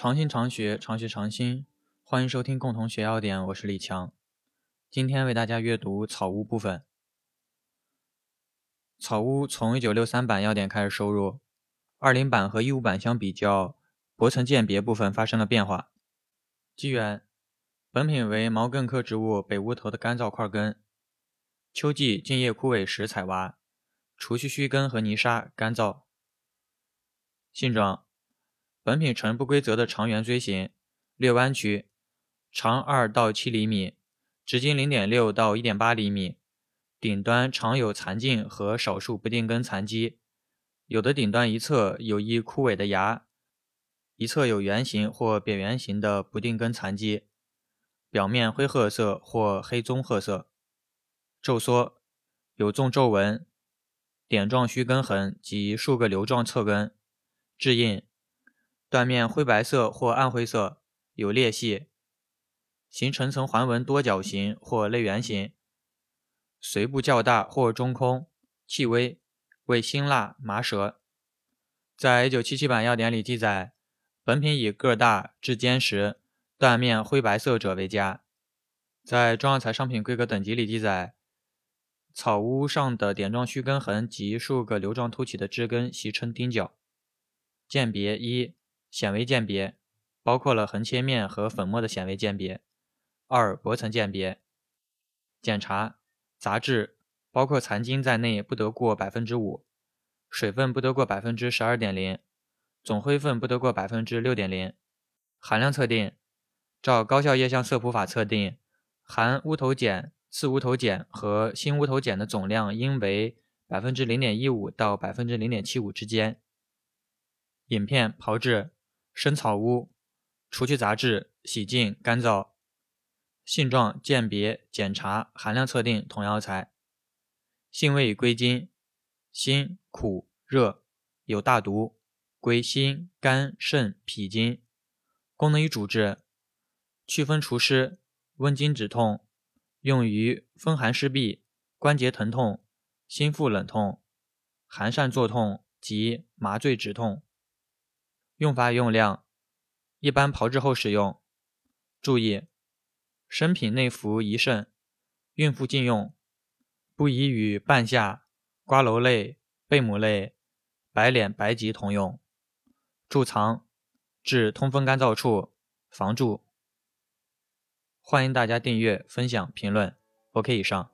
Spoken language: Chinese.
常新常学，常学常新。欢迎收听共同学要点，我是李强。今天为大家阅读草屋部分。草屋从一九六三版要点开始收入，二零版和一五版相比较，薄层鉴别部分发生了变化。机缘：本品为毛茛科植物北乌头的干燥块根，秋季茎叶枯萎时采挖，除去须根和泥沙，干燥。性状。本品呈不规则的长圆锥形，略弯曲，长二到七厘米，直径零点六到一点八厘米，顶端常有残茎和少数不定根残基，有的顶端一侧有一枯萎的芽，一侧有圆形或扁圆形的不定根残基，表面灰褐色或黑棕褐色，皱缩，有纵皱纹，点状须根痕及数个瘤状侧根，质硬。断面灰白色或暗灰色，有裂隙，形成层环纹多角形或类圆形，髓部较大或中空，气微，味辛辣麻舌。在一九七七版要点里记载，本品以个大、质坚实、断面灰白色者为佳。在中药材商品规格等级里记载，草屋上的点状须根痕及数个瘤状凸起的枝根，习称钉角。鉴别一。显微鉴别包括了横切面和粉末的显微鉴别。二、薄层鉴别检查杂质，包括残茎在内不得过百分之五，水分不得过百分之十二点零，总灰分不得过百分之六点零。含量测定，照高效液相色谱法测定，含乌头碱、次乌头碱和新乌头碱的总量应为百分之零点一五到百分之零点七五之间。饮片炮制。生草屋，除去杂质，洗净，干燥。性状鉴别、检查、含量测定同药材。性味与归经：辛、苦、热，有大毒，归心、肝、肾、脾经。功能与主治：祛风除湿，温经止痛，用于风寒湿痹、关节疼痛、心腹冷痛、寒疝作痛及麻醉止痛。用法用量，一般炮制后使用。注意，生品内服宜慎，孕妇禁用，不宜与半夏、瓜蒌类、贝母类、白脸、白及同用。贮藏，至通风干燥处，防蛀。欢迎大家订阅、分享、评论。OK，以上。